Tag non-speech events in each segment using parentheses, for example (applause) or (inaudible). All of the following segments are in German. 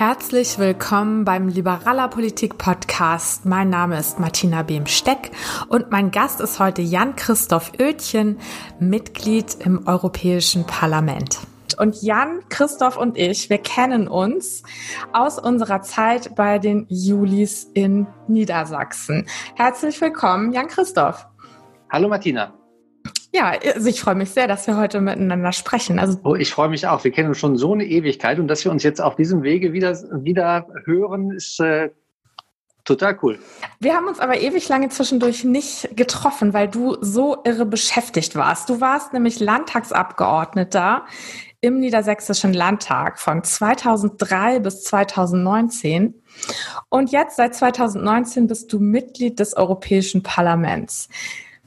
Herzlich willkommen beim Liberaler Politik Podcast. Mein Name ist Martina Behm-Steck und mein Gast ist heute Jan-Christoph Oetjen, Mitglied im Europäischen Parlament. Und Jan, Christoph und ich, wir kennen uns aus unserer Zeit bei den Julis in Niedersachsen. Herzlich willkommen, Jan Christoph. Hallo Martina. Ja, also ich freue mich sehr, dass wir heute miteinander sprechen. Also oh, ich freue mich auch. Wir kennen uns schon so eine Ewigkeit und dass wir uns jetzt auf diesem Wege wieder, wieder hören, ist äh, total cool. Wir haben uns aber ewig lange zwischendurch nicht getroffen, weil du so irre beschäftigt warst. Du warst nämlich Landtagsabgeordneter im Niedersächsischen Landtag von 2003 bis 2019. Und jetzt seit 2019 bist du Mitglied des Europäischen Parlaments.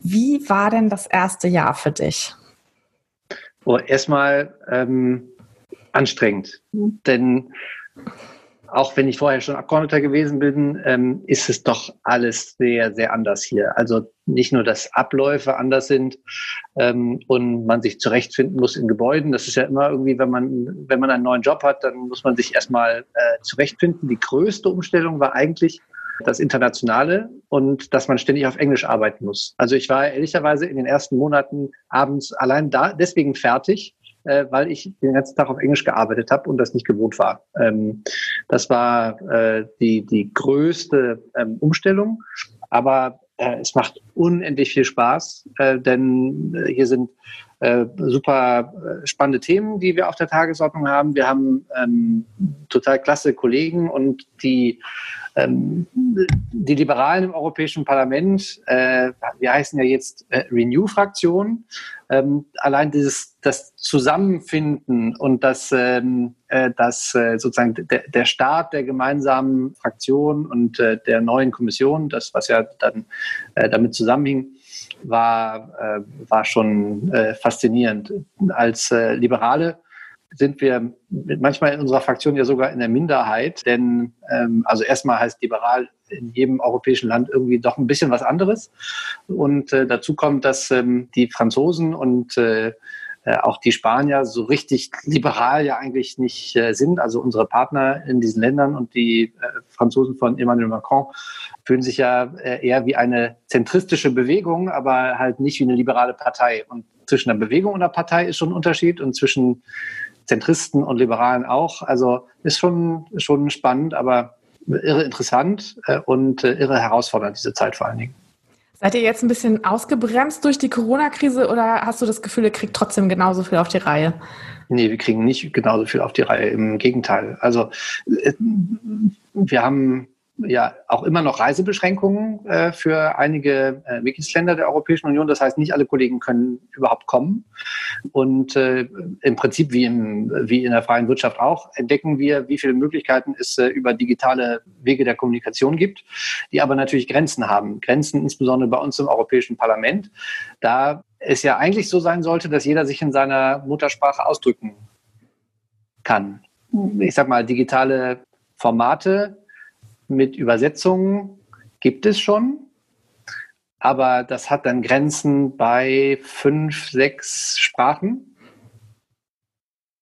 Wie war denn das erste Jahr für dich? Oh, erstmal ähm, anstrengend, denn auch wenn ich vorher schon Abgeordneter gewesen bin, ähm, ist es doch alles sehr, sehr anders hier. Also nicht nur, dass Abläufe anders sind ähm, und man sich zurechtfinden muss in Gebäuden. Das ist ja immer irgendwie, wenn man, wenn man einen neuen Job hat, dann muss man sich erstmal äh, zurechtfinden. Die größte Umstellung war eigentlich, das Internationale und dass man ständig auf Englisch arbeiten muss. Also ich war ehrlicherweise in den ersten Monaten abends allein da deswegen fertig, äh, weil ich den ganzen Tag auf Englisch gearbeitet habe und das nicht gewohnt war. Ähm, das war äh, die, die größte ähm, Umstellung, aber äh, es macht unendlich viel Spaß, äh, denn äh, hier sind äh, super spannende Themen, die wir auf der Tagesordnung haben. Wir haben ähm, total klasse Kollegen und die ähm, die Liberalen im Europäischen Parlament, äh, wir heißen ja jetzt äh, Renew-Fraktion, ähm, allein dieses das Zusammenfinden und das, ähm, äh, das äh, sozusagen der, der Start der gemeinsamen Fraktion und äh, der neuen Kommission, das was ja dann äh, damit zusammenhing, war, äh, war schon äh, faszinierend. Als äh, Liberale sind wir manchmal in unserer Fraktion ja sogar in der Minderheit, denn ähm, also erstmal heißt liberal in jedem europäischen Land irgendwie doch ein bisschen was anderes. Und äh, dazu kommt, dass ähm, die Franzosen und äh, äh, auch die Spanier so richtig liberal ja eigentlich nicht äh, sind. Also unsere Partner in diesen Ländern und die äh, Franzosen von Emmanuel Macron fühlen sich ja eher wie eine zentristische Bewegung, aber halt nicht wie eine liberale Partei. Und zwischen der Bewegung und der Partei ist schon ein Unterschied und zwischen Zentristen und Liberalen auch. Also ist schon, schon spannend, aber irre interessant äh, und äh, irre herausfordernd, diese Zeit vor allen Dingen. Seid ihr jetzt ein bisschen ausgebremst durch die Corona-Krise oder hast du das Gefühl, ihr kriegt trotzdem genauso viel auf die Reihe? Nee, wir kriegen nicht genauso viel auf die Reihe. Im Gegenteil. Also äh, wir haben ja auch immer noch Reisebeschränkungen äh, für einige äh, Mitgliedsländer der Europäischen Union. Das heißt, nicht alle Kollegen können überhaupt kommen. Und äh, im Prinzip wie, im, wie in der freien Wirtschaft auch, entdecken wir, wie viele Möglichkeiten es äh, über digitale Wege der Kommunikation gibt, die aber natürlich Grenzen haben. Grenzen insbesondere bei uns im Europäischen Parlament. Da es ja eigentlich so sein sollte, dass jeder sich in seiner Muttersprache ausdrücken kann. Ich sag mal, digitale Formate mit Übersetzungen gibt es schon, aber das hat dann Grenzen bei fünf, sechs Sprachen.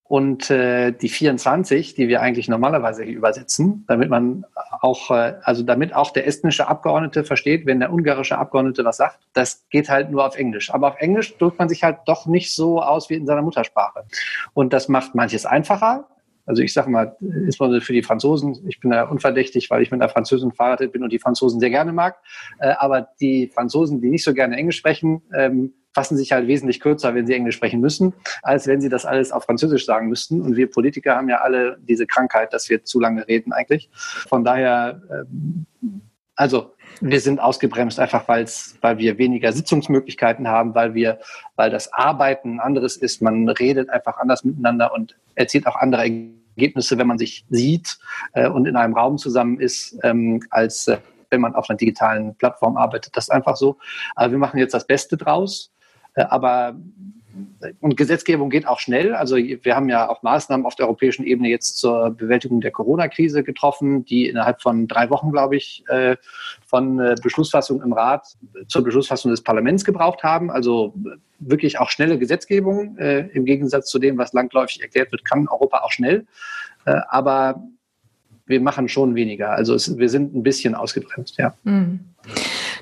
Und äh, die 24, die wir eigentlich normalerweise übersetzen, damit man auch, äh, also damit auch der estnische Abgeordnete versteht, wenn der ungarische Abgeordnete was sagt, das geht halt nur auf Englisch. Aber auf Englisch drückt man sich halt doch nicht so aus wie in seiner Muttersprache. Und das macht manches einfacher, also ich sage mal, insbesondere für die Franzosen, ich bin da unverdächtig, weil ich mit einer Französin verheiratet bin und die Franzosen sehr gerne mag. Äh, aber die Franzosen, die nicht so gerne Englisch sprechen, ähm, fassen sich halt wesentlich kürzer, wenn sie Englisch sprechen müssen, als wenn sie das alles auf Französisch sagen müssten. Und wir Politiker haben ja alle diese Krankheit, dass wir zu lange reden eigentlich. Von daher, ähm, also wir sind ausgebremst, einfach weil's, weil wir weniger Sitzungsmöglichkeiten haben, weil wir, weil das Arbeiten anderes ist. Man redet einfach anders miteinander und erzielt auch andere Ergebnisse, wenn man sich sieht äh, und in einem Raum zusammen ist, ähm, als äh, wenn man auf einer digitalen Plattform arbeitet. Das ist einfach so. Aber wir machen jetzt das Beste draus. Äh, aber und Gesetzgebung geht auch schnell. Also wir haben ja auch Maßnahmen auf der europäischen Ebene jetzt zur Bewältigung der Corona-Krise getroffen, die innerhalb von drei Wochen, glaube ich, äh, von äh, Beschlussfassung im Rat zur Beschlussfassung des Parlaments gebraucht haben. Also wirklich auch schnelle Gesetzgebung. Äh, Im Gegensatz zu dem, was langläufig erklärt wird, kann Europa auch schnell. Aber wir machen schon weniger. Also es, wir sind ein bisschen ausgebremst, ja. Mhm.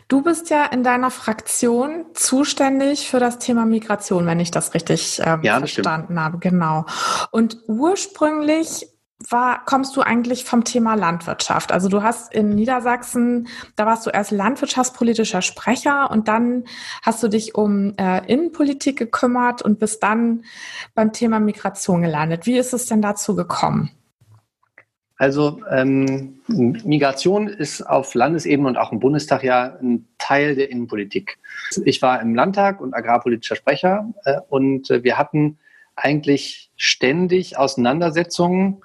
Du bist ja in deiner Fraktion zuständig für das Thema Migration, wenn ich das richtig ähm, ja, das verstanden stimmt. habe. Genau. Und ursprünglich war, kommst du eigentlich vom Thema Landwirtschaft? Also du hast in Niedersachsen, da warst du erst landwirtschaftspolitischer Sprecher und dann hast du dich um äh, Innenpolitik gekümmert und bist dann beim Thema Migration gelandet. Wie ist es denn dazu gekommen? Also ähm, Migration ist auf Landesebene und auch im Bundestag ja ein Teil der Innenpolitik. Ich war im Landtag und agrarpolitischer Sprecher äh, und äh, wir hatten eigentlich ständig Auseinandersetzungen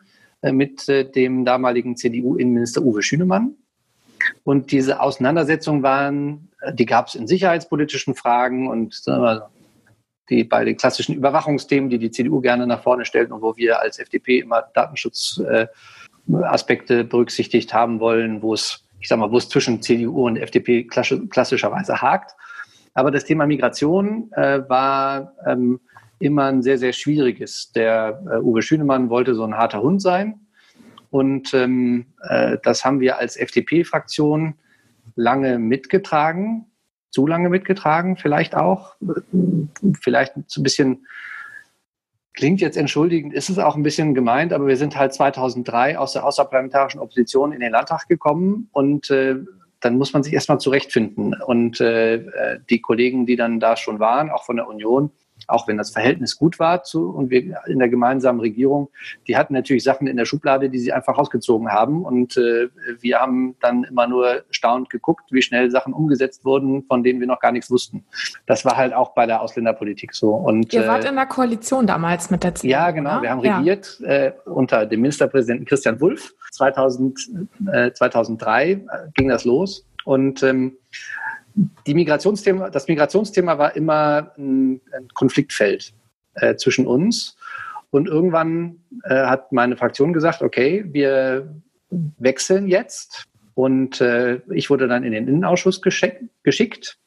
mit äh, dem damaligen CDU-Innenminister Uwe Schünemann. Und diese Auseinandersetzungen waren, äh, die gab es in sicherheitspolitischen Fragen und die bei den klassischen Überwachungsthemen, die die CDU gerne nach vorne stellt und wo wir als FDP immer Datenschutzaspekte berücksichtigt haben wollen, wo es, ich sag mal, wo es zwischen CDU und FDP klassischerweise hakt. Aber das Thema Migration äh, war ähm, immer ein sehr, sehr schwieriges. Der äh, Uwe Schünemann wollte so ein harter Hund sein. Und ähm, äh, das haben wir als FDP-Fraktion lange mitgetragen, zu lange mitgetragen, vielleicht auch. Vielleicht so ein bisschen, klingt jetzt entschuldigend, ist es auch ein bisschen gemeint, aber wir sind halt 2003 aus der außerparlamentarischen Opposition in den Landtag gekommen und äh, dann muss man sich erstmal zurechtfinden. Und äh, äh die Kollegen, die dann da schon waren, auch von der Union, auch wenn das Verhältnis gut war zu, und wir in der gemeinsamen Regierung, die hatten natürlich Sachen in der Schublade, die sie einfach rausgezogen haben. Und äh, wir haben dann immer nur staunend geguckt, wie schnell Sachen umgesetzt wurden, von denen wir noch gar nichts wussten. Das war halt auch bei der Ausländerpolitik so. Und, Ihr wart äh, in der Koalition damals mit der CDU. Ja, genau. Wir haben regiert ja. äh, unter dem Ministerpräsidenten Christian Wulff. 2000, äh, 2003 äh, ging das los. Und ähm, die Migrationsthema, das Migrationsthema war immer ein, ein Konfliktfeld äh, zwischen uns. Und irgendwann äh, hat meine Fraktion gesagt, okay, wir wechseln jetzt. Und äh, ich wurde dann in den Innenausschuss geschick, geschickt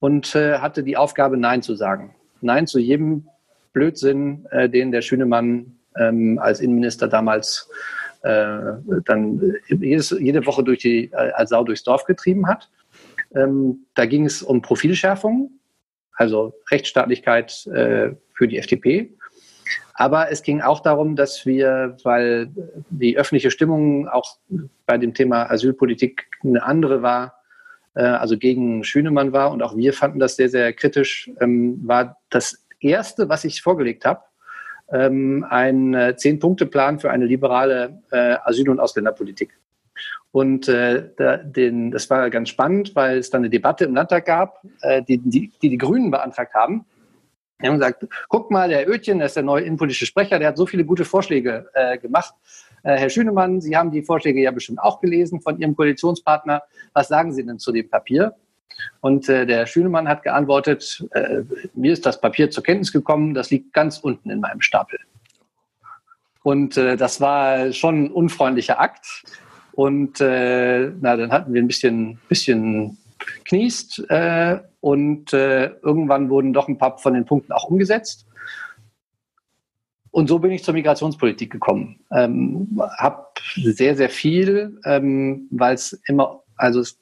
und äh, hatte die Aufgabe, Nein zu sagen. Nein zu jedem Blödsinn, äh, den der Schünemann ähm, als Innenminister damals äh, dann jedes, jede Woche durch die, als Sau durchs Dorf getrieben hat. Ähm, da ging es um Profilschärfung, also Rechtsstaatlichkeit äh, für die FDP. Aber es ging auch darum, dass wir, weil die öffentliche Stimmung auch bei dem Thema Asylpolitik eine andere war, äh, also gegen Schünemann war und auch wir fanden das sehr, sehr kritisch, ähm, war das Erste, was ich vorgelegt habe, ähm, ein äh, Zehn-Punkte-Plan für eine liberale äh, Asyl- und Ausländerpolitik. Und äh, da, den, das war ganz spannend, weil es dann eine Debatte im Landtag gab, äh, die, die, die die Grünen beantragt haben. Die haben gesagt, guck mal, der Oetjen, der ist der neue innenpolitische Sprecher, der hat so viele gute Vorschläge äh, gemacht. Äh, Herr Schünemann, Sie haben die Vorschläge ja bestimmt auch gelesen von Ihrem Koalitionspartner. Was sagen Sie denn zu dem Papier? Und äh, der Schünemann hat geantwortet, äh, mir ist das Papier zur Kenntnis gekommen, das liegt ganz unten in meinem Stapel. Und äh, das war schon ein unfreundlicher Akt. Und äh, na, dann hatten wir ein bisschen, bisschen kniest äh, und äh, irgendwann wurden doch ein paar von den Punkten auch umgesetzt. Und so bin ich zur Migrationspolitik gekommen. Ähm, habe sehr, sehr viel, ähm, weil es immer, also es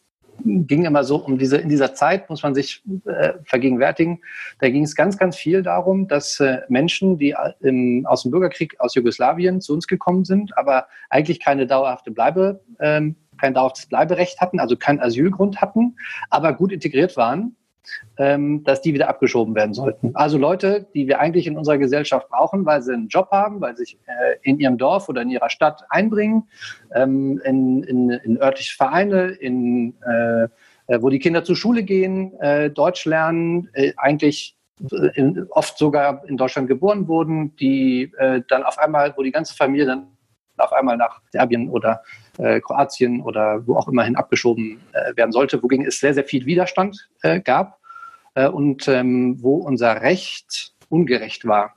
ging immer so um diese, in dieser Zeit muss man sich äh, vergegenwärtigen, da ging es ganz, ganz viel darum, dass äh, Menschen, die im, aus dem Bürgerkrieg aus Jugoslawien zu uns gekommen sind, aber eigentlich keine dauerhafte Bleibe, ähm, kein dauerhaftes Bleiberecht hatten, also keinen Asylgrund hatten, aber gut integriert waren, ähm, dass die wieder abgeschoben werden sollten. Also Leute, die wir eigentlich in unserer Gesellschaft brauchen, weil sie einen Job haben, weil sie sich äh, in ihrem Dorf oder in ihrer Stadt einbringen, ähm, in, in, in örtliche Vereine, in, äh, äh wo die Kinder zur Schule gehen, äh, Deutsch lernen, äh, eigentlich in, oft sogar in Deutschland geboren wurden, die äh, dann auf einmal, wo die ganze Familie dann auf einmal nach Serbien oder äh, Kroatien oder wo auch immerhin abgeschoben äh, werden sollte, wogegen es sehr, sehr viel Widerstand äh, gab äh, und ähm, wo unser Recht ungerecht war.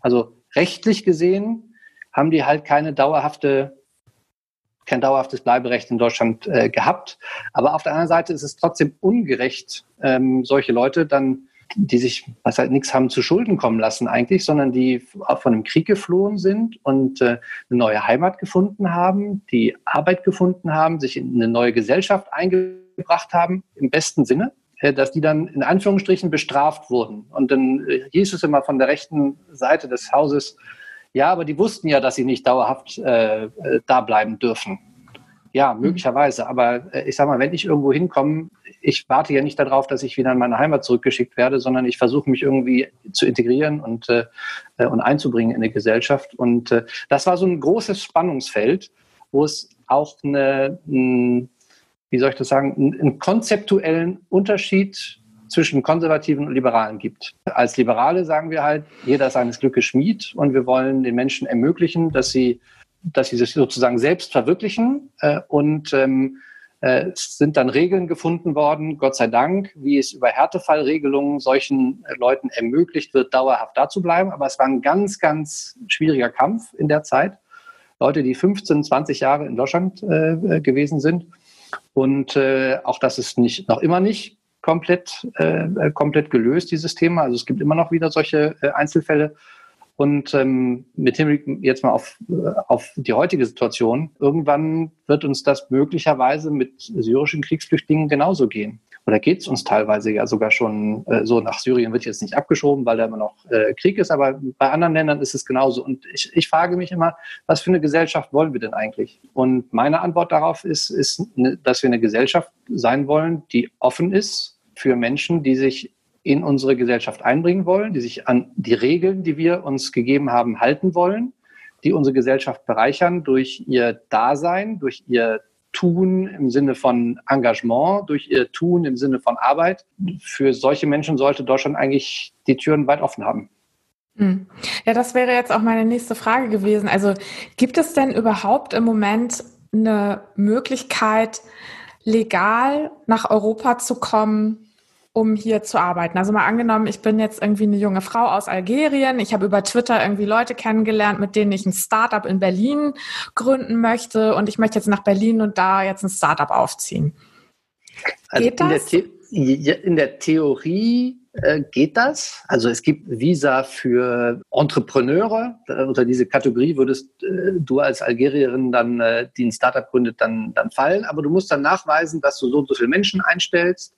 Also rechtlich gesehen haben die halt keine dauerhafte kein dauerhaftes Bleiberecht in Deutschland äh, gehabt. Aber auf der anderen Seite ist es trotzdem ungerecht, ähm, solche Leute dann die sich, was halt nichts haben zu Schulden kommen lassen eigentlich, sondern die von einem Krieg geflohen sind und äh, eine neue Heimat gefunden haben, die Arbeit gefunden haben, sich in eine neue Gesellschaft eingebracht haben, im besten Sinne äh, dass die dann in Anführungsstrichen bestraft wurden. Und dann äh, hieß es immer von der rechten Seite des Hauses, ja, aber die wussten ja, dass sie nicht dauerhaft äh, äh da bleiben dürfen. Ja, mhm. möglicherweise. Aber äh, ich sage mal, wenn ich irgendwo hinkomme, ich warte ja nicht darauf, dass ich wieder in meine Heimat zurückgeschickt werde, sondern ich versuche mich irgendwie zu integrieren und, äh, und einzubringen in die Gesellschaft. Und äh, das war so ein großes Spannungsfeld, wo es auch eine, ein, wie soll ich das sagen, einen, einen konzeptuellen Unterschied zwischen Konservativen und Liberalen gibt. Als Liberale sagen wir halt, jeder ist seines Glückes Schmied und wir wollen den Menschen ermöglichen, dass sie dass sie sich sozusagen selbst verwirklichen äh, und ähm, äh, es sind dann Regeln gefunden worden, Gott sei Dank, wie es über Härtefallregelungen solchen Leuten ermöglicht wird, dauerhaft da zu bleiben. Aber es war ein ganz, ganz schwieriger Kampf in der Zeit. Leute, die 15, 20 Jahre in Deutschland äh, gewesen sind. Und äh, auch das ist nicht, noch immer nicht komplett, äh, komplett gelöst, dieses Thema. Also es gibt immer noch wieder solche äh, Einzelfälle. Und ähm, mit Hinblick jetzt mal auf, auf die heutige Situation, irgendwann wird uns das möglicherweise mit syrischen Kriegsflüchtlingen genauso gehen. Oder geht es uns teilweise ja sogar schon äh, so, nach Syrien wird jetzt nicht abgeschoben, weil da immer noch äh, Krieg ist, aber bei anderen Ländern ist es genauso. Und ich, ich frage mich immer, was für eine Gesellschaft wollen wir denn eigentlich? Und meine Antwort darauf ist, ist, ne, dass wir eine Gesellschaft sein wollen, die offen ist für Menschen, die sich in unsere Gesellschaft einbringen wollen, die sich an die Regeln, die wir uns gegeben haben, halten wollen, die unsere Gesellschaft bereichern durch ihr Dasein, durch ihr Tun im Sinne von Engagement, durch ihr Tun im Sinne von Arbeit. Für solche Menschen sollte Deutschland eigentlich die Türen weit offen haben. Hm. Ja, das wäre jetzt auch meine nächste Frage gewesen. Also gibt es denn überhaupt im Moment eine Möglichkeit, legal nach Europa zu kommen, um hier zu arbeiten. Also mal angenommen, ich bin jetzt irgendwie eine junge Frau aus Algerien. Ich habe über Twitter irgendwie Leute kennengelernt, mit denen ich ein Startup in Berlin gründen möchte und ich möchte jetzt nach Berlin und da jetzt ein Startup aufziehen. Also geht das? In der, in der Theorie äh, geht das. Also es gibt Visa für Entrepreneure. Äh, unter diese Kategorie würdest äh, du als Algerierin dann, äh, die ein Startup gründet, dann, dann fallen. Aber du musst dann nachweisen, dass du so und so viele Menschen einstellst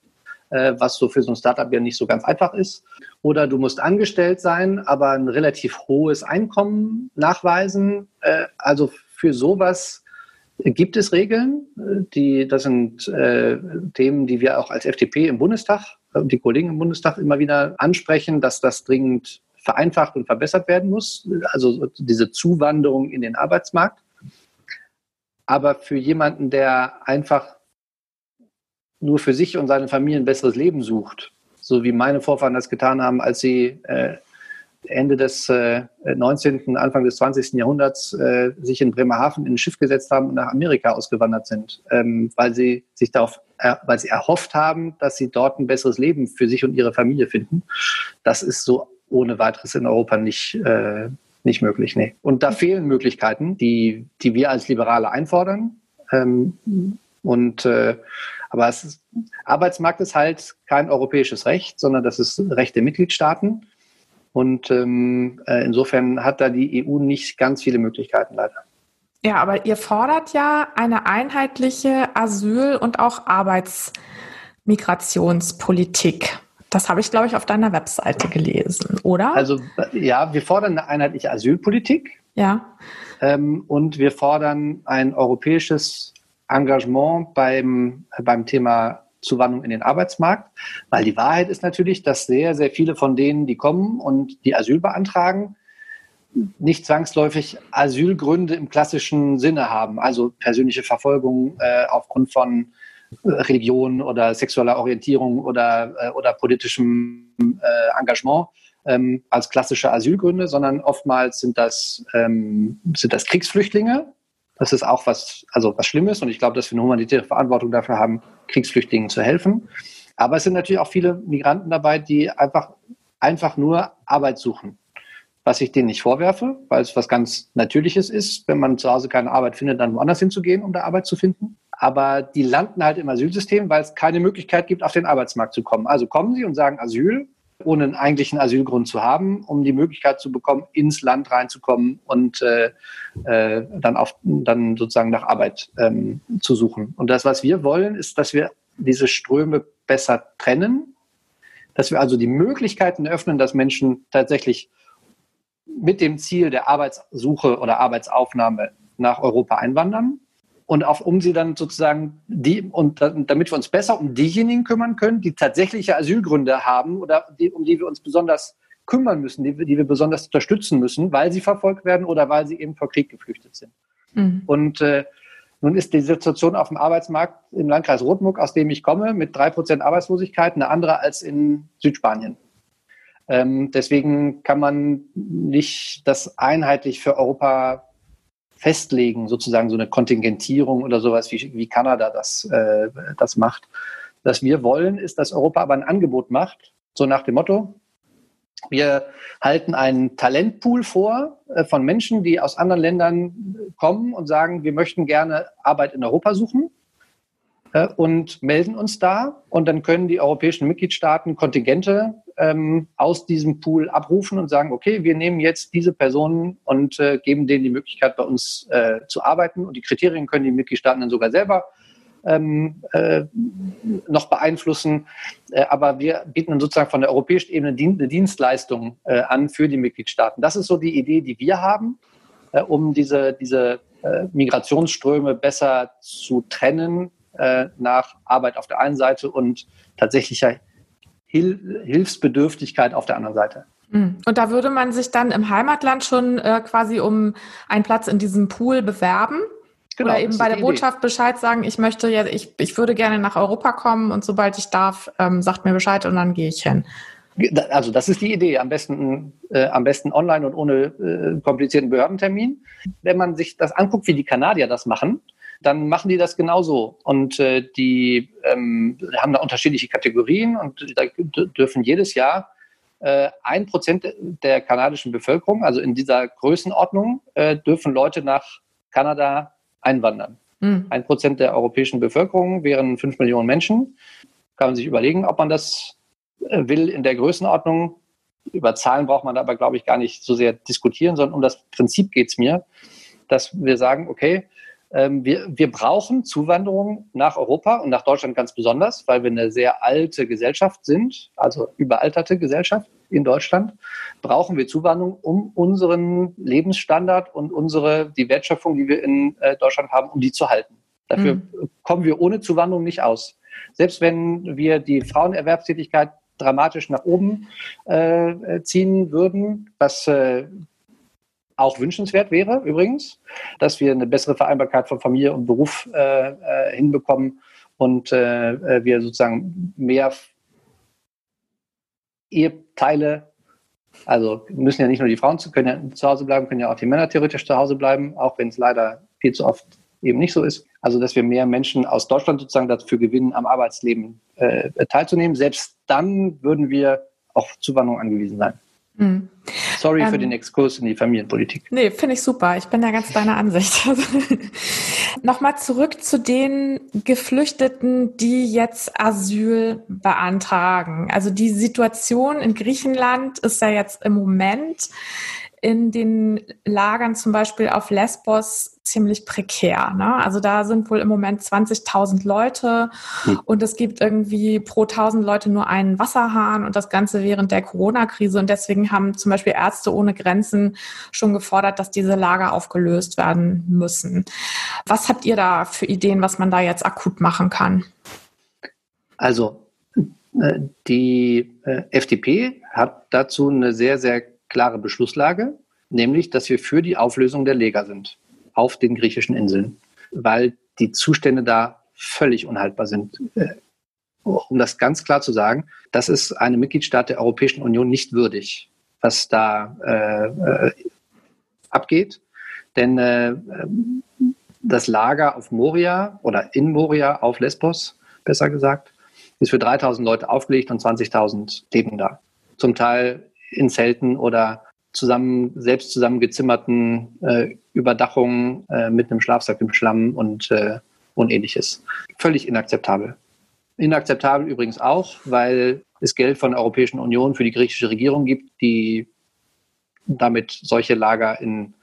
äh, was so für so ein Startup ja nicht so ganz einfach ist. Oder du musst angestellt sein, aber ein relativ hohes Einkommen nachweisen. Äh, also für sowas gibt es Regeln. Äh, die, das sind äh, Themen, die wir auch als FDP im Bundestag und die Kollegen im Bundestag immer wieder ansprechen, dass das dringend vereinfacht und verbessert werden muss. Also diese Zuwanderung in den Arbeitsmarkt. Aber für jemanden, der einfach nur für sich und seine Familie ein besseres Leben sucht, so wie meine Vorfahren das getan haben, als sie äh, Ende des äh, 19., Anfang des 20. Jahrhunderts äh, sich in Bremerhaven in ein Schiff gesetzt haben und nach Amerika ausgewandert sind, ähm, weil sie sich darauf, äh, weil sie erhofft haben, dass sie dort ein besseres Leben für sich und ihre Familie finden. Das ist so ohne weiteres in Europa nicht, äh, nicht möglich. Nee. Und da fehlen Möglichkeiten, die, die wir als Liberale einfordern. Ähm, und äh, aber es ist, Arbeitsmarkt ist halt kein europäisches Recht, sondern das ist Recht der Mitgliedstaaten. Und ähm, äh, insofern hat da die EU nicht ganz viele Möglichkeiten leider. Ja, aber ihr fordert ja eine einheitliche Asyl- und auch Arbeitsmigrationspolitik. Das habe ich, glaube ich, auf deiner Webseite gelesen, oder? Also ja, wir fordern eine einheitliche Asylpolitik. Ja. Ähm, und wir fordern ein europäisches Engagement beim, beim Thema Zuwanderung in den Arbeitsmarkt, weil die Wahrheit ist natürlich, dass sehr, sehr viele von denen, die kommen und die Asyl beantragen, nicht zwangsläufig Asylgründe im klassischen Sinne haben, also persönliche Verfolgung äh, aufgrund von Religion oder sexueller Orientierung oder, äh, oder politischem äh, Engagement ähm, als klassische Asylgründe, sondern oftmals sind das, ähm, sind das Kriegsflüchtlinge, das ist auch was, also was Schlimmes und ich glaube, dass wir eine humanitäre Verantwortung dafür haben, Kriegsflüchtlingen zu helfen. Aber es sind natürlich auch viele Migranten dabei, die einfach, einfach nur Arbeit suchen. Was ich denen nicht vorwerfe, weil es was ganz Natürliches ist, wenn man zu Hause keine Arbeit findet, dann woanders hinzugehen, um da Arbeit zu finden. Aber die landen halt im Asylsystem, weil es keine Möglichkeit gibt, auf den Arbeitsmarkt zu kommen. Also kommen sie und sagen Asyl, ohne einen eigentlichen Asylgrund zu haben, um die Möglichkeit zu bekommen, ins Land reinzukommen und äh, äh, dann, auf, dann sozusagen nach Arbeit ähm, zu suchen. Und das, was wir wollen, ist, dass wir diese Ströme besser trennen, dass wir also die Möglichkeiten öffnen, dass Menschen tatsächlich mit dem Ziel der Arbeitssuche oder Arbeitsaufnahme nach Europa einwandern und auch um sie dann sozusagen die und damit wir uns besser um diejenigen kümmern können, die tatsächliche Asylgründe haben oder die, um die wir uns besonders kümmern müssen, die, die wir besonders unterstützen müssen, weil sie verfolgt werden oder weil sie eben vor Krieg geflüchtet sind. Mhm. Und äh, nun ist die Situation auf dem Arbeitsmarkt im Landkreis Rotenburg, aus dem ich komme, mit drei Prozent Arbeitslosigkeit eine andere als in Südspanien. Ähm, deswegen kann man nicht das einheitlich für Europa festlegen, sozusagen so eine Kontingentierung oder sowas, wie, wie Kanada das, äh, das macht. Was wir wollen, ist, dass Europa aber ein Angebot macht, so nach dem Motto, wir halten einen Talentpool vor äh, von Menschen, die aus anderen Ländern kommen und sagen, wir möchten gerne Arbeit in Europa suchen äh, und melden uns da. Und dann können die europäischen Mitgliedstaaten Kontingente ähm, aus diesem Pool abrufen und sagen, okay, wir nehmen jetzt diese Personen und äh, geben denen die Möglichkeit, bei uns äh, zu arbeiten. Und die Kriterien können die Mitgliedstaaten dann sogar selber ähm, äh, noch beeinflussen. Äh, aber wir bieten dann sozusagen von der europäischen Ebene eine Dienstleistung äh, an für die Mitgliedstaaten. Das ist so die Idee, die wir haben, äh, um diese, diese äh, Migrationsströme besser zu trennen äh, nach Arbeit auf der einen Seite und tatsächlicher Hil Hilfsbedürftigkeit auf der anderen Seite. Hm. Und da würde man sich dann im Heimatland schon äh, quasi um einen Platz in diesem Pool bewerben? Genau, Oder eben bei der Botschaft Idee. Bescheid sagen, ich möchte ja, ich, ich würde gerne nach Europa kommen und sobald ich darf, ähm, sagt mir Bescheid und dann gehe ich hin. Also das ist die Idee, am besten, äh, am besten online und ohne äh, komplizierten Behördentermin. Wenn man sich das anguckt, wie die Kanadier das machen, dann machen die das genauso. Und äh, die ähm, haben da unterschiedliche Kategorien und da dürfen jedes Jahr äh, ein Prozent der kanadischen Bevölkerung, also in dieser Größenordnung, äh, dürfen Leute nach Kanada einwandern. Mhm. Ein Prozent der europäischen Bevölkerung wären fünf Millionen Menschen. Kann man sich überlegen, ob man das äh, will in der Größenordnung. Über Zahlen braucht man aber, glaube ich, gar nicht so sehr diskutieren, sondern um das Prinzip geht es mir, dass wir sagen, okay, ähm, wir, wir brauchen Zuwanderung nach Europa und nach Deutschland ganz besonders, weil wir eine sehr alte Gesellschaft sind, also überalterte Gesellschaft in Deutschland, brauchen wir Zuwanderung, um unseren Lebensstandard und unsere, die Wertschöpfung, die wir in äh, Deutschland haben, um die zu halten. Dafür mhm. kommen wir ohne Zuwanderung nicht aus. Selbst wenn wir die Frauenerwerbstätigkeit dramatisch nach oben äh, ziehen würden, was äh, auch wünschenswert wäre übrigens, dass wir eine bessere Vereinbarkeit von Familie und Beruf äh, äh, hinbekommen und äh, äh wir sozusagen mehr Eheteile, also müssen ja nicht nur die Frauen zu, können ja zu Hause bleiben, können ja auch die Männer theoretisch zu Hause bleiben, auch wenn es leider viel zu oft eben nicht so ist. Also dass wir mehr Menschen aus Deutschland sozusagen dafür gewinnen, am Arbeitsleben äh, teilzunehmen. Selbst dann würden wir auf Zuwanderung angewiesen sein. Mhm. Sorry ähm, für den Exkurs in die Familienpolitik. Nee, finde ich super. Ich bin da ganz deiner Ansicht. (laughs) Nochmal zurück zu den Geflüchteten, die jetzt Asyl beantragen. Also die Situation in Griechenland ist ja jetzt im Moment in den Lagern zum Beispiel auf Lesbos ziemlich prekär. Ne? Also da sind wohl im Moment 20.000 Leute hm. und es gibt irgendwie pro 1.000 Leute nur einen Wasserhahn und das Ganze während der Corona-Krise. Und deswegen haben zum Beispiel Ärzte ohne Grenzen schon gefordert, dass diese Lager aufgelöst werden müssen. Was habt ihr da für Ideen, was man da jetzt akut machen kann? Also äh, die äh, FDP hat dazu eine sehr, sehr klare Beschlusslage, nämlich, dass wir für die Auflösung der Lega sind auf den griechischen Inseln, weil die Zustände da völlig unhaltbar sind. Äh, um das ganz klar zu sagen, das ist eine Mitgliedstaat der Europäischen Union nicht würdig, was da äh, äh, abgeht. Denn äh, das Lager auf Moria oder in Moria auf Lesbos, besser gesagt, ist für 3000 Leute aufgelegt und 20.000 leben da. Zum Teil in Zelten oder zusammen, selbst zusammengezimmerten äh, Überdachungen äh, mit einem Schlafsack im Schlamm und, äh, und ähnliches. Völlig inakzeptabel. Inakzeptabel übrigens auch, weil es Geld von der Europäischen Union für die griechische Regierung gibt, die damit solche Lager in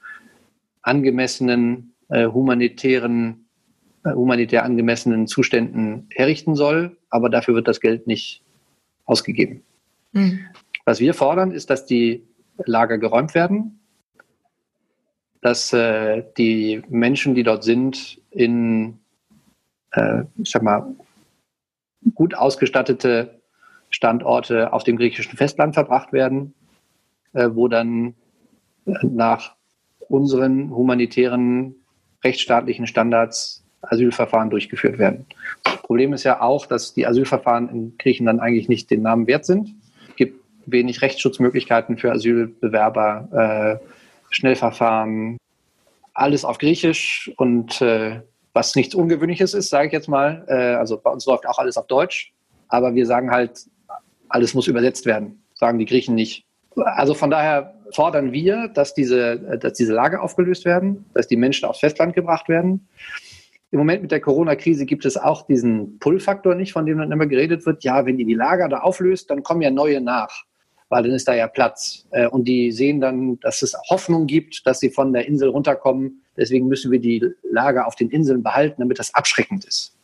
angemessenen äh, humanitären, äh, humanitär angemessenen Zuständen herrichten soll, aber dafür wird das Geld nicht ausgegeben. Mhm. Was wir fordern, ist, dass die Lager geräumt werden, dass äh, die Menschen, die dort sind, in, äh, ich sag mal, gut ausgestattete Standorte auf dem griechischen Festland verbracht werden, äh, wo dann äh, nach unseren humanitären rechtsstaatlichen Standards Asylverfahren durchgeführt werden. Das Problem ist ja auch, dass die Asylverfahren in Griechenland eigentlich nicht den Namen wert sind. Wenig Rechtsschutzmöglichkeiten für Asylbewerber, äh, Schnellverfahren, alles auf Griechisch und äh, was nichts Ungewöhnliches ist, sage ich jetzt mal. Äh, also bei uns läuft auch alles auf Deutsch, aber wir sagen halt, alles muss übersetzt werden, sagen die Griechen nicht. Also von daher fordern wir, dass diese, dass diese Lager aufgelöst werden, dass die Menschen aufs Festland gebracht werden. Im Moment mit der Corona-Krise gibt es auch diesen Pull-Faktor nicht, von dem dann immer geredet wird. Ja, wenn ihr die Lager da auflöst, dann kommen ja neue nach, weil dann ist da ja Platz. Äh, und die sehen dann, dass es Hoffnung gibt, dass sie von der Insel runterkommen. Deswegen müssen wir die Lager auf den Inseln behalten, damit das abschreckend ist.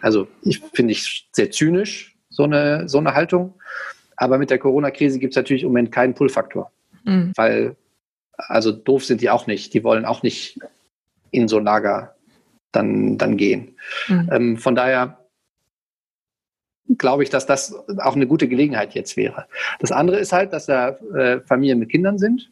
Also ich finde ich sehr zynisch, so eine, so eine Haltung. Aber mit der Corona-Krise gibt es natürlich im Moment keinen Pull-Faktor. Mhm. Weil, also doof sind die auch nicht. Die wollen auch nicht in so ein Lager dann, dann gehen. Mhm. Ähm, von daher glaube ich, dass das auch eine gute Gelegenheit jetzt wäre. Das andere ist halt, dass da äh, Familien mit Kindern sind,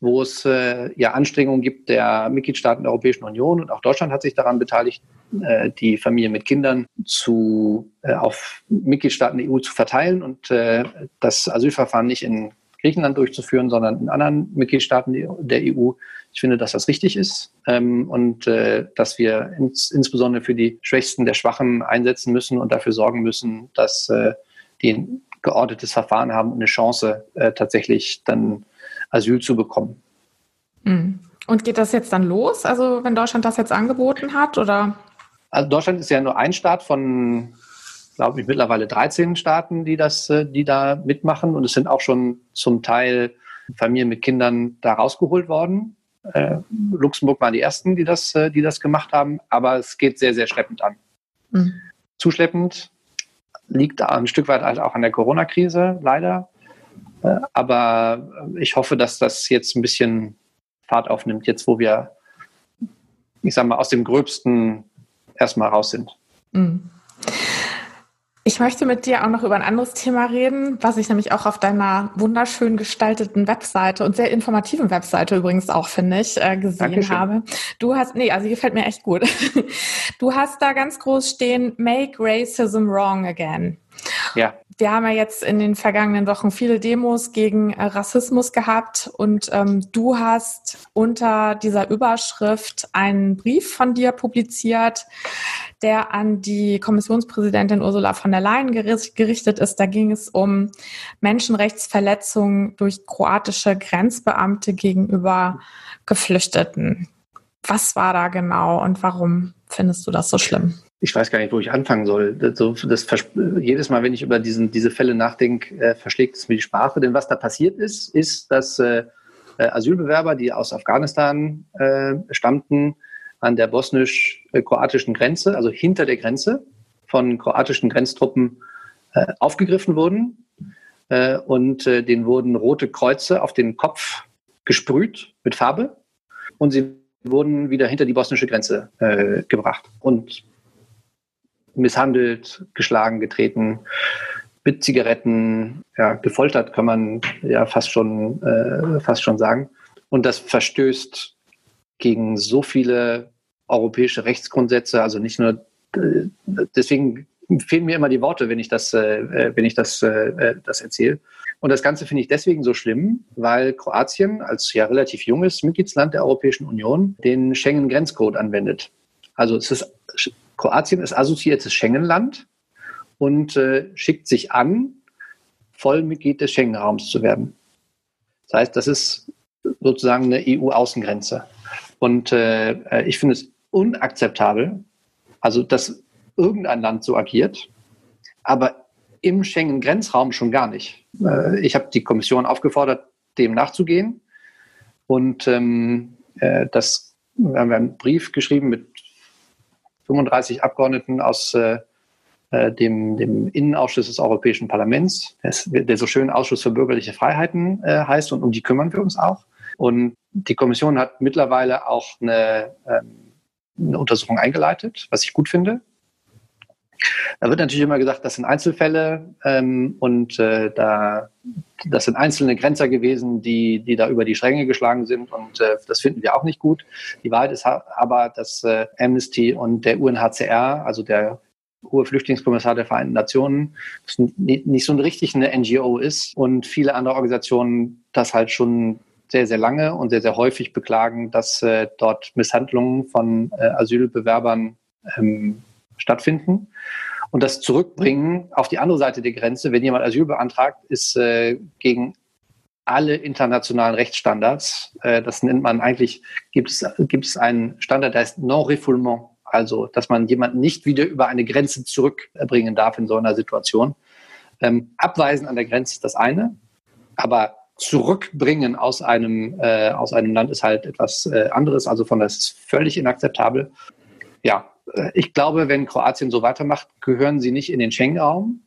wo es äh, ja Anstrengungen gibt der Mitgliedstaaten der Europäischen Union und auch Deutschland hat sich daran beteiligt, äh, die Familien mit Kindern zu, äh, auf Mitgliedstaaten der EU zu verteilen und äh, das Asylverfahren nicht in Griechenland durchzuführen, sondern in anderen Mitgliedstaaten der EU. Ich finde, dass das richtig ist ähm, und äh, dass wir ins, insbesondere für die Schwächsten der Schwachen einsetzen müssen und dafür sorgen müssen, dass äh, die ein geordnetes Verfahren haben und eine Chance, äh, tatsächlich dann Asyl zu bekommen. Hm. Und geht das jetzt dann los? Also wenn Deutschland das jetzt angeboten hat oder? Also Deutschland ist ja nur ein Staat von glaube ich, mittlerweile 13 Staaten, die das, äh, die da mitmachen. Und es sind auch schon zum Teil Familien mit Kindern da rausgeholt worden. Äh, Luxemburg waren die ersten, die das, äh, die das gemacht haben, aber es geht sehr, sehr schleppend an. Mhm. Zuschleppend liegt ein Stück weit halt auch an der Corona-Krise, leider. Äh, aber ich hoffe, dass das jetzt ein bisschen Fahrt aufnimmt, jetzt wo wir, ich sag mal, aus dem Gröbsten erstmal raus sind. Mhm. Ich möchte mit dir auch noch über ein anderes Thema reden, was ich nämlich auch auf deiner wunderschön gestalteten Webseite und sehr informativen Webseite übrigens auch, finde ich, äh, gesehen Dankeschön. habe. Du hast, nee, also die gefällt mir echt gut. (laughs) Du hast da ganz groß stehen, Make Racism Wrong Again. Ja. Wir haben ja jetzt in den vergangenen Wochen viele Demos gegen äh, Rassismus gehabt und ähm, du hast unter dieser Überschrift einen Brief von dir publiziert, der an die Kommissionspräsidentin Ursula von der Leyen gerichtet ist. Da ging es um Menschenrechtsverletzungen durch kroatische Grenzbeamte gegenüber Geflüchteten. Was war da genau und warum findest du das so schlimm? Ich weiß gar nicht, wo ich anfangen soll. Das, das, jedes Mal, wenn ich über diesen, diese Fälle nachdenke, äh, verschlägt es mir die Sprache. Denn was da passiert ist, ist, dass äh, äh Asylbewerber, die aus Afghanistan äh, stammten, an der bosnisch-kroatischen Grenze, also hinter der Grenze, von kroatischen Grenztruppen äh, aufgegriffen wurden. Äh, und äh, denen wurden rote Kreuze auf den Kopf gesprüht mit Farbe. Und sie wurden wieder hinter die bosnische Grenze äh, gebracht. Und misshandelt, geschlagen, getreten, mit Zigaretten, ja, gefoltert kann man ja fast schon, äh, fast schon sagen. Und das verstößt gegen so viele europäische Rechtsgrundsätze, also nicht nur, äh, deswegen fehlen mir immer die Worte, wenn ich das, äh, wenn ich das, äh, das erzähle. Und das Ganze finde ich deswegen so schlimm, weil Kroatien als ja relativ junges Mitgliedsland der Europäischen Union den Schengen-Grenzcode anwendet. Also es ist Kroatien ist assoziiertes Schengen-Land und äh, schickt sich an, Vollmitglied des Schengen-Raums zu werden. Das heißt, das ist sozusagen eine EU-Außengrenze. Und äh, äh, ich finde es unakzeptabel, also dass irgendein Land so agiert, aber im Schengen-Grenzraum schon gar nicht. Äh, ich habe die Kommission aufgefordert, dem nachzugehen. Und ähm, äh, das wir haben einen Brief geschrieben mit 35 Abgeordneten aus äh, äh, dem, dem Innenausschuss des Europäischen Parlaments, der, so schön Ausschuss für bürgerliche Freiheiten äh, heißt und um die kümmern wir uns auch. Und die Kommission hat mittlerweile auch eine, ähm, eine Untersuchung eingeleitet, was ich gut finde. Da wird natürlich immer gesagt, das sind Einzelfälle ähm, und äh, da das sind einzelne Grenzer gewesen, die, die da über die Stränge geschlagen sind und äh, das finden wir auch nicht gut. Die Wahrheit ist aber, dass äh, Amnesty und der UNHCR, also der hohe Flüchtlingskommissar der Vereinten Nationen, nicht so richtig eine NGO ist und viele andere Organisationen das halt schon sehr, sehr lange und sehr, sehr häufig beklagen, dass äh, dort Misshandlungen von äh, Asylbewerbern ähm, stattfinden. Und das Zurückbringen auf die andere Seite der Grenze, wenn jemand Asyl beantragt, ist äh, gegen alle internationalen Rechtsstandards. Äh, das nennt man eigentlich, gibt es, einen Standard, der heißt Non-Refoulement. Also, dass man jemanden nicht wieder über eine Grenze zurückbringen darf in so einer Situation. Ähm, abweisen an der Grenze ist das eine, aber zurückbringen aus einem, äh, aus einem Land ist halt etwas äh, anderes. Also von das ist völlig inakzeptabel. Ja, ich glaube, wenn Kroatien so weitermacht, gehören sie nicht in den Schengen-Raum.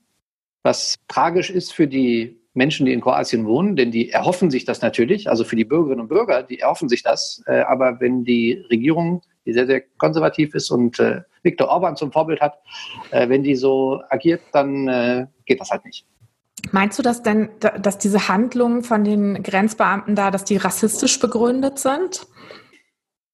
Was tragisch ist für die Menschen, die in Kroatien wohnen, denn die erhoffen sich das natürlich, also für die Bürgerinnen und Bürger, die erhoffen sich das. Äh, aber wenn die Regierung, die sehr, sehr konservativ ist und äh, Viktor Orban zum Vorbild hat, wenn die so agiert, dann geht das halt nicht. Meinst du das denn, dass diese Handlungen von den Grenzbeamten da, dass die rassistisch begründet sind?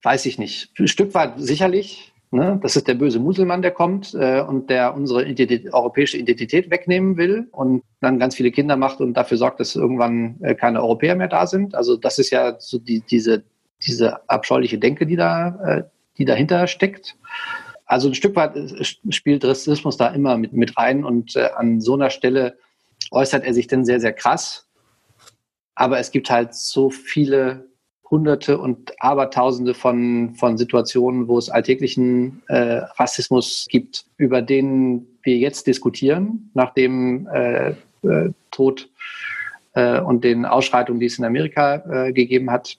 Weiß ich nicht. Ein Stück weit sicherlich. Ne? Das ist der böse Muselmann, der kommt äh, und der unsere Identität, europäische Identität wegnehmen will und dann ganz viele Kinder macht und dafür sorgt, dass irgendwann äh, keine Europäer mehr da sind. Also das ist ja so die, diese, diese abscheuliche Denke, die da, äh, die dahinter steckt. Also ein Stück weit äh, spielt Rassismus da immer mit, mit rein und äh, an so einer Stelle äußert er sich dann sehr, sehr krass. Aber es gibt halt so viele Hunderte und Abertausende von, von Situationen, wo es alltäglichen äh, Rassismus gibt, über den wir jetzt diskutieren, nach dem äh, äh, Tod äh, und den Ausschreitungen, die es in Amerika äh, gegeben hat.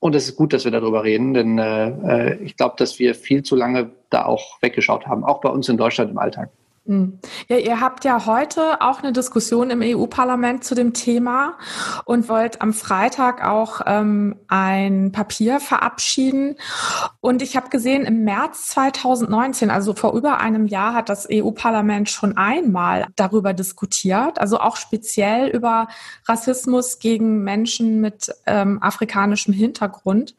Und es ist gut, dass wir darüber reden, denn äh, ich glaube, dass wir viel zu lange da auch weggeschaut haben, auch bei uns in Deutschland im Alltag. Hm. Ja, ihr habt ja heute auch eine Diskussion im EU-Parlament zu dem Thema und wollt am Freitag auch ähm, ein Papier verabschieden. Und ich habe gesehen, im März 2019, also vor über einem Jahr, hat das EU-Parlament schon einmal darüber diskutiert, also auch speziell über Rassismus gegen Menschen mit ähm, afrikanischem Hintergrund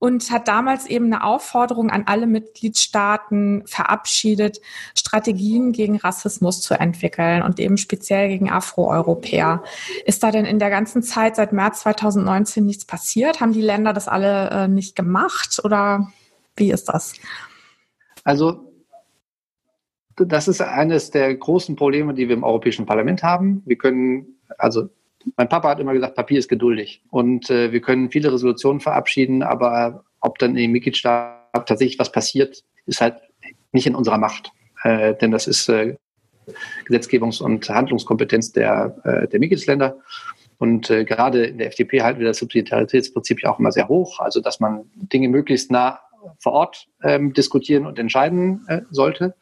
und hat damals eben eine Aufforderung an alle Mitgliedstaaten verabschiedet, Strategien gegen Rassismus zu entwickeln und eben speziell gegen Afroeuropäer. Ist da denn in der ganzen Zeit seit März 2019 nichts passiert? Haben die Länder das alle äh, nicht gemacht oder wie ist das? Also das ist eines der großen Probleme, die wir im Europäischen Parlament haben. Wir können, also mein Papa hat immer gesagt, Papier ist geduldig. Und äh, wir können viele Resolutionen verabschieden, aber ob dann in den Mitgliedstaaten tatsächlich was passiert, ist halt nicht in unserer Macht äh, denn das ist äh, Gesetzgebungs- und Handlungskompetenz der, äh, der Mitgliedsländer. Und äh, gerade in der FDP halten wir das Subsidiaritätsprinzip ja auch immer sehr hoch, also dass man Dinge möglichst nah vor Ort ähm, diskutieren und entscheiden äh, sollte.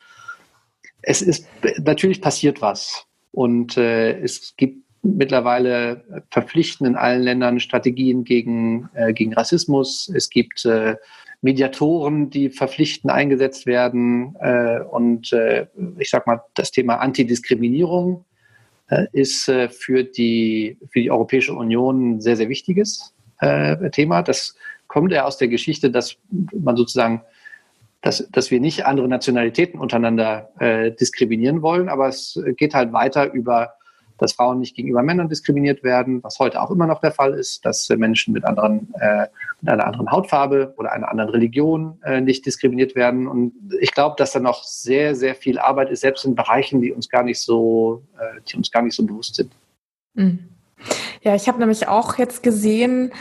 Es ist natürlich passiert was und äh, es gibt mittlerweile verpflichtend in allen Ländern Strategien gegen, äh, gegen Rassismus. Es gibt äh, Mediatoren, die verpflichtend eingesetzt werden. Äh, und äh, ich sage mal, das Thema Antidiskriminierung äh, ist äh, für, die, für die Europäische Union ein sehr, sehr wichtiges Thema. Das kommt ja aus der Geschichte, dass man sozusagen dass, dass wir nicht andere Nationalitäten untereinander diskriminieren wollen, aber es geht halt weiter über dass Frauen nicht gegenüber Männern diskriminiert werden, was heute auch immer noch der Fall ist, dass Menschen mit, anderen, äh, mit einer anderen Hautfarbe oder einer anderen Religion äh, nicht diskriminiert werden. Und ich glaube, dass da noch sehr, sehr viel Arbeit ist, selbst in Bereichen, die uns gar nicht so, äh, die uns gar nicht so bewusst sind. Mhm. Ja, ich habe nämlich auch jetzt gesehen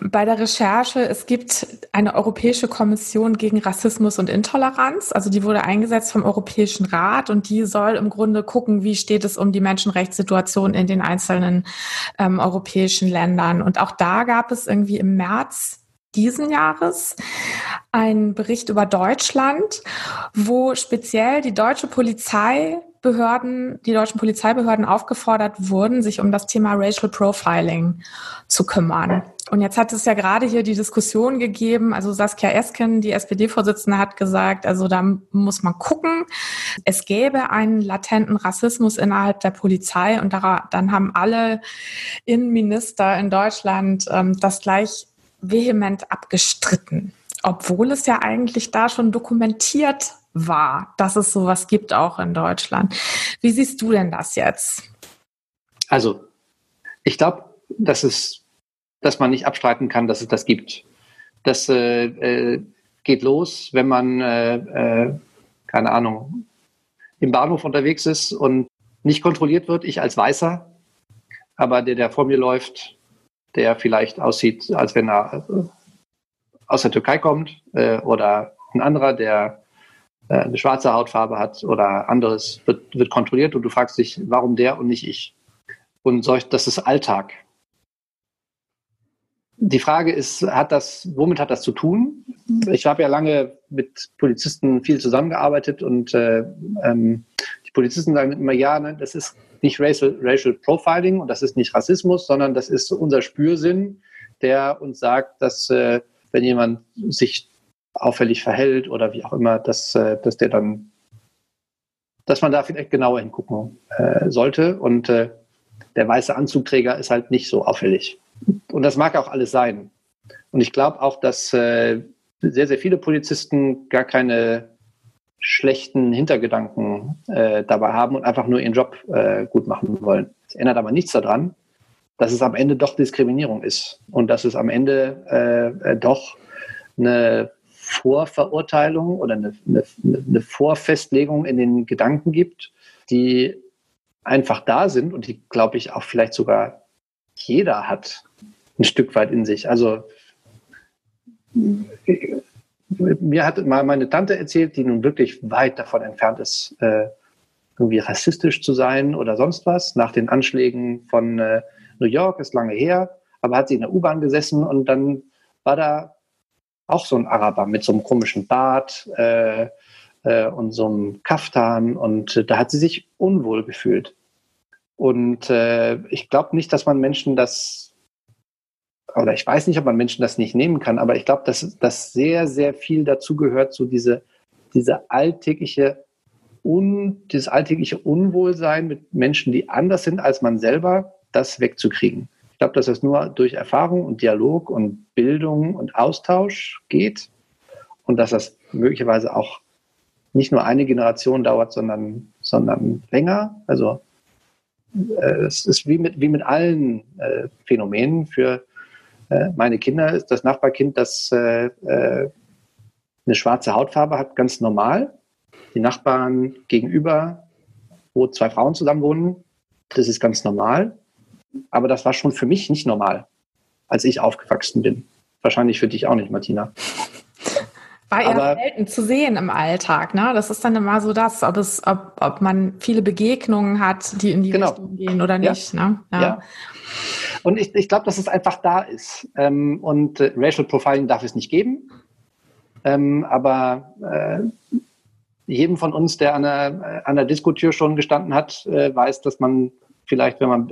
bei der Recherche, es gibt eine Europäische Kommission gegen Rassismus und Intoleranz. Also die wurde eingesetzt vom Europäischen Rat und die soll im Grunde gucken, wie steht es um die Menschenrechtssituation in den einzelnen ähm, europäischen Ländern. Und auch da gab es irgendwie im März diesen Jahres einen Bericht über Deutschland, wo speziell die deutsche Polizei Behörden, die deutschen Polizeibehörden aufgefordert wurden, sich um das Thema Racial Profiling zu kümmern. Und jetzt hat es ja gerade hier die Diskussion gegeben, also Saskia Esken, die SPD-Vorsitzende, hat gesagt, also da muss man gucken. Es gäbe einen latenten Rassismus innerhalb der Polizei und da, dann haben alle Innenminister in Deutschland ähm, das gleich vehement abgestritten, obwohl es ja eigentlich da schon dokumentiert war, dass es sowas gibt auch in Deutschland. Wie siehst du denn das jetzt? Also, ich glaube, dass es, dass man nicht abstreiten kann, dass es das gibt. Das äh, äh, geht los, wenn man, äh, äh, keine Ahnung, im Bahnhof unterwegs ist und nicht kontrolliert wird, ich als Weißer, aber der, der vor mir läuft, der vielleicht aussieht, als wenn er äh, aus der Türkei kommt, äh, oder ein anderer, der eine schwarze Hautfarbe hat oder anderes, wird, wird kontrolliert und du fragst dich, warum der und nicht ich? Und solch, das ist Alltag. Die Frage ist, hat das, womit hat das zu tun? Ich habe ja lange mit Polizisten viel zusammengearbeitet und äh, ähm, die Polizisten sagen immer, ja, ne, das ist nicht Racial, Racial Profiling und das ist nicht Rassismus, sondern das ist unser Spürsinn, der uns sagt, dass äh, wenn jemand sich auffällig verhält oder wie auch immer, dass, äh, dass der dann, dass man da vielleicht genauer hingucken äh, sollte. Und äh, der weiße Anzugträger ist halt nicht so auffällig. Und das mag auch alles sein. Und ich glaube auch, dass äh, sehr, sehr viele Polizisten gar keine schlechten Hintergedanken äh, dabei haben und einfach nur ihren Job äh, gut machen wollen. Es ändert aber nichts daran, dass es am Ende doch Diskriminierung ist und dass es am Ende doch eine Vorverurteilung oder eine, eine, eine Vorfestlegung in den Gedanken gibt, die einfach da sind und die, glaube ich, auch vielleicht sogar jeder hat ein Stück weit in sich. Also mir hat mal meine Tante erzählt, die nun wirklich weit davon entfernt ist, äh, irgendwie rassistisch zu sein oder sonst was. Nach den Anschlägen von äh, New York ist lange her, aber hat sie in der U-Bahn gesessen und dann war da auch so ein Araber mit so einem komischen Bart äh, äh, und so einem Kaftan und äh, da hat sie sich unwohl gefühlt. Und äh, ich glaube nicht, dass man Menschen das, oder ich weiß nicht, ob man Menschen das nicht nehmen kann, aber ich glaube, dass das sehr, sehr viel dazu gehört, so diese, diese alltägliche Un, dieses alltägliche Unwohlsein mit Menschen, die anders sind als man selber, das wegzukriegen. Ich glaube, dass das nur durch Erfahrung und Dialog und Bildung und Austausch geht und dass das möglicherweise auch nicht nur eine Generation dauert, sondern, sondern länger. Also äh, es ist wie mit, wie mit allen äh, Phänomenen. Für äh, meine Kinder ist das Nachbarkind, das äh, äh, eine schwarze Hautfarbe hat, ganz normal. Die Nachbarn gegenüber, wo zwei Frauen zusammen wohnen, das ist ganz normal. Aber das war schon für mich nicht normal, als ich aufgewachsen bin. Wahrscheinlich für dich auch nicht, Martina. War ja selten zu sehen im Alltag, ne? Das ist dann immer so das, ob es, ob, ob man viele Begegnungen hat, die in die genau. Richtung gehen oder nicht, ja. ne? Ja. ja. Und ich, ich glaube, dass es einfach da ist. Ähm, und äh, Racial Profiling darf es nicht geben. Ähm, aber äh, jedem von uns, der an der, an der Diskotür schon gestanden hat, äh, weiß, dass man vielleicht, wenn man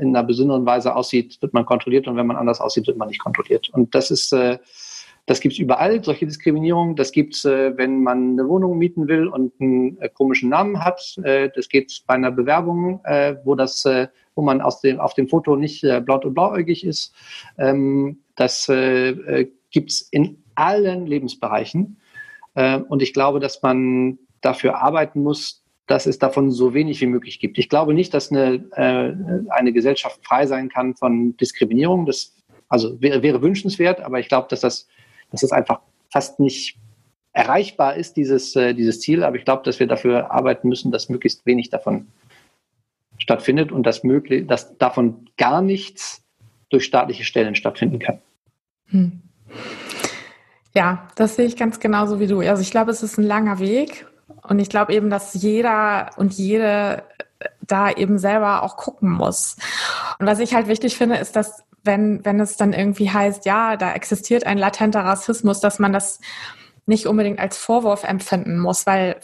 in einer besonderen Weise aussieht, wird man kontrolliert und wenn man anders aussieht, wird man nicht kontrolliert. Und das ist, äh, das gibt es überall, solche Diskriminierung. Das gibt es, äh, wenn man eine Wohnung mieten will und einen äh, komischen Namen hat. Äh, das geht bei einer Bewerbung, äh, wo das, wo man aus dem, auf dem Foto nicht äh, und blauäugig ist. Ähm, das äh, äh, gibt es in allen Lebensbereichen. Und ich glaube, dass man dafür arbeiten muss, dass es davon so wenig wie möglich gibt. Ich glaube nicht, dass eine, äh, eine Gesellschaft frei sein kann von Diskriminierung. Das also wäre, wäre wünschenswert, aber ich glaube, dass das, dass das einfach fast nicht erreichbar ist, dieses, äh, dieses Ziel. Aber ich glaube, dass wir dafür arbeiten müssen, dass möglichst wenig davon stattfindet und dass möglich, dass davon gar nichts durch staatliche Stellen stattfinden kann. Hm. Ja, das sehe ich ganz genauso wie du. Also ich glaube, es ist ein langer Weg und ich glaube eben, dass jeder und jede da eben selber auch gucken muss. Und was ich halt wichtig finde, ist, dass wenn, wenn es dann irgendwie heißt, ja, da existiert ein latenter Rassismus, dass man das nicht unbedingt als Vorwurf empfinden muss, weil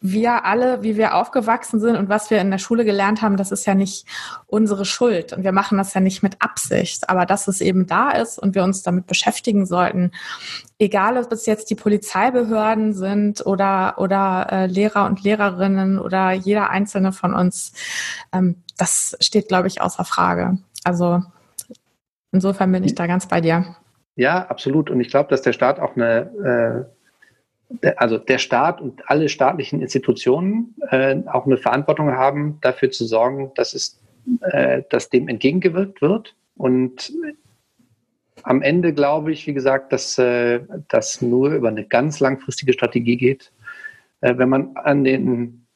wir alle, wie wir aufgewachsen sind und was wir in der Schule gelernt haben, das ist ja nicht unsere Schuld und wir machen das ja nicht mit Absicht, aber dass es eben da ist und wir uns damit beschäftigen sollten, egal ob es jetzt die Polizeibehörden sind oder, oder äh, Lehrer und Lehrerinnen oder jeder einzelne von uns, ähm, das steht, glaube ich, außer Frage. Also insofern bin ich da ganz bei dir. Ja, absolut. Und ich glaube, dass der Staat auch eine äh also der Staat und alle staatlichen Institutionen äh, auch eine Verantwortung haben, dafür zu sorgen, dass es, äh, dass dem entgegengewirkt wird. Und am Ende glaube ich, wie gesagt, dass äh, das nur über eine ganz langfristige Strategie geht. Äh, wenn man an, den,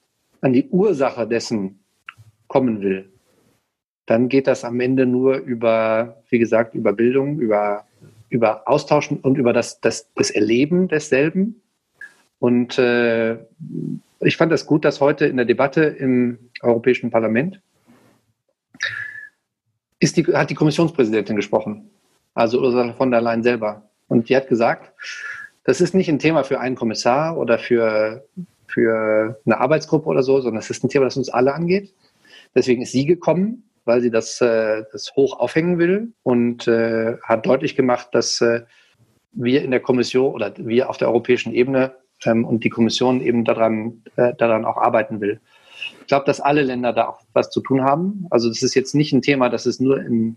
an die Ursache dessen kommen will, dann geht das am Ende nur über, wie gesagt, über Bildung, über, über Austauschen und über das, das, das Erleben desselben und äh, ich fand das gut, dass heute in der Debatte im Europäischen Parlament ist die, hat die Kommissionspräsidentin gesprochen, also Ursula von der Leyen selber. Und die hat gesagt, das ist nicht ein Thema für einen Kommissar oder für, für eine Arbeitsgruppe oder so, sondern es ist ein Thema, das uns alle angeht. Deswegen ist sie gekommen, weil sie das, äh, das hoch aufhängen will und äh, hat deutlich gemacht, dass äh, wir in der Kommission oder wir auf der europäischen Ebene ähm, und die Kommission eben daran, äh, daran auch arbeiten will. Ich glaube, dass alle Länder da auch was zu tun haben. Also das ist jetzt nicht ein Thema, das ist nur in,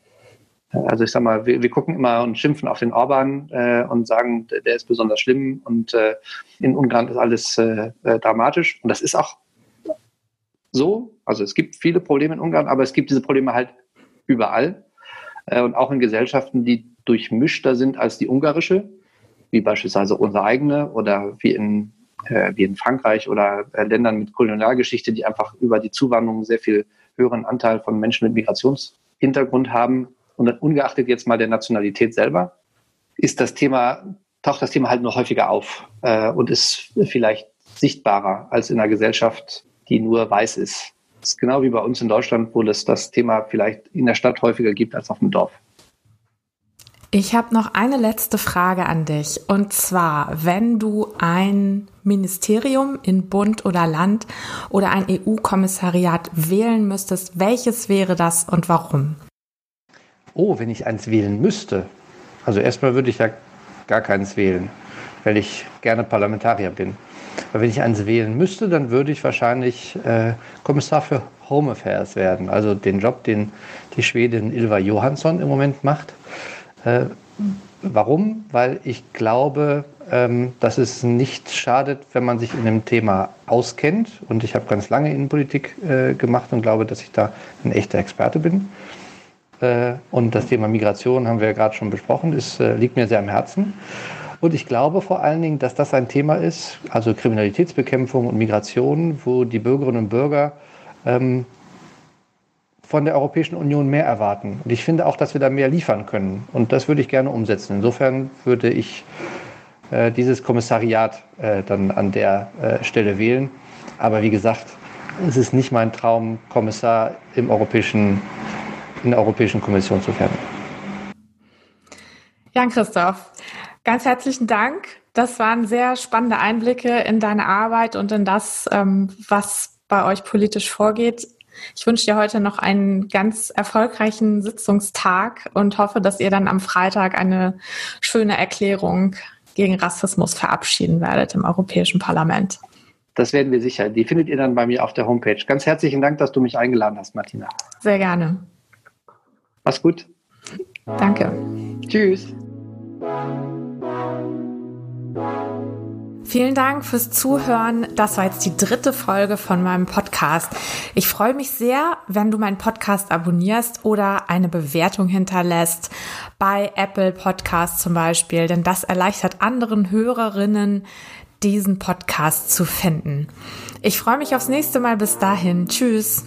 äh, also ich sag mal, wir, wir gucken immer und schimpfen auf den Orban äh, und sagen, der ist besonders schlimm und äh, in Ungarn ist alles äh, äh, dramatisch. Und das ist auch so. Also es gibt viele Probleme in Ungarn, aber es gibt diese Probleme halt überall und auch in Gesellschaften, die durchmischter sind als die ungarische wie beispielsweise unsere eigene oder wie in, äh, wie in Frankreich oder äh, Ländern mit Kolonialgeschichte, die einfach über die Zuwanderung sehr viel höheren Anteil von Menschen mit Migrationshintergrund haben. Und ungeachtet jetzt mal der Nationalität selber, ist das Thema, taucht das Thema halt noch häufiger auf äh, und ist vielleicht sichtbarer als in einer Gesellschaft, die nur weiß ist. Das ist genau wie bei uns in Deutschland, wo es das Thema vielleicht in der Stadt häufiger gibt als auf dem Dorf. Ich habe noch eine letzte Frage an dich. Und zwar, wenn du ein Ministerium in Bund oder Land oder ein EU-Kommissariat wählen müsstest, welches wäre das und warum? Oh, wenn ich eins wählen müsste. Also erstmal würde ich ja gar keins wählen, weil ich gerne Parlamentarier bin. Aber wenn ich eins wählen müsste, dann würde ich wahrscheinlich äh, Kommissar für Home Affairs werden. Also den Job, den die Schwedin Ilva Johansson im Moment macht. Äh, warum? Weil ich glaube, ähm, dass es nicht schadet, wenn man sich in dem Thema auskennt. Und ich habe ganz lange Innenpolitik äh, gemacht und glaube, dass ich da ein echter Experte bin. Äh, und das Thema Migration haben wir ja gerade schon besprochen, ist, liegt mir sehr am Herzen. Und ich glaube vor allen Dingen, dass das ein Thema ist, also Kriminalitätsbekämpfung und Migration, wo die Bürgerinnen und Bürger ähm, von der Europäischen Union mehr erwarten. Und ich finde auch, dass wir da mehr liefern können. Und das würde ich gerne umsetzen. Insofern würde ich äh, dieses Kommissariat äh, dann an der äh, Stelle wählen. Aber wie gesagt, es ist nicht mein Traum, Kommissar im Europäischen, in der Europäischen Kommission zu werden. Jan Christoph, ganz herzlichen Dank. Das waren sehr spannende Einblicke in deine Arbeit und in das, ähm, was bei euch politisch vorgeht. Ich wünsche dir heute noch einen ganz erfolgreichen Sitzungstag und hoffe, dass ihr dann am Freitag eine schöne Erklärung gegen Rassismus verabschieden werdet im Europäischen Parlament. Das werden wir sicher. Die findet ihr dann bei mir auf der Homepage. Ganz herzlichen Dank, dass du mich eingeladen hast, Martina. Sehr gerne. Mach's gut. Danke. Tschüss. Vielen Dank fürs Zuhören. Das war jetzt die dritte Folge von meinem Podcast. Ich freue mich sehr, wenn du meinen Podcast abonnierst oder eine Bewertung hinterlässt bei Apple Podcast zum Beispiel, denn das erleichtert anderen Hörerinnen, diesen Podcast zu finden. Ich freue mich aufs nächste Mal. Bis dahin. Tschüss.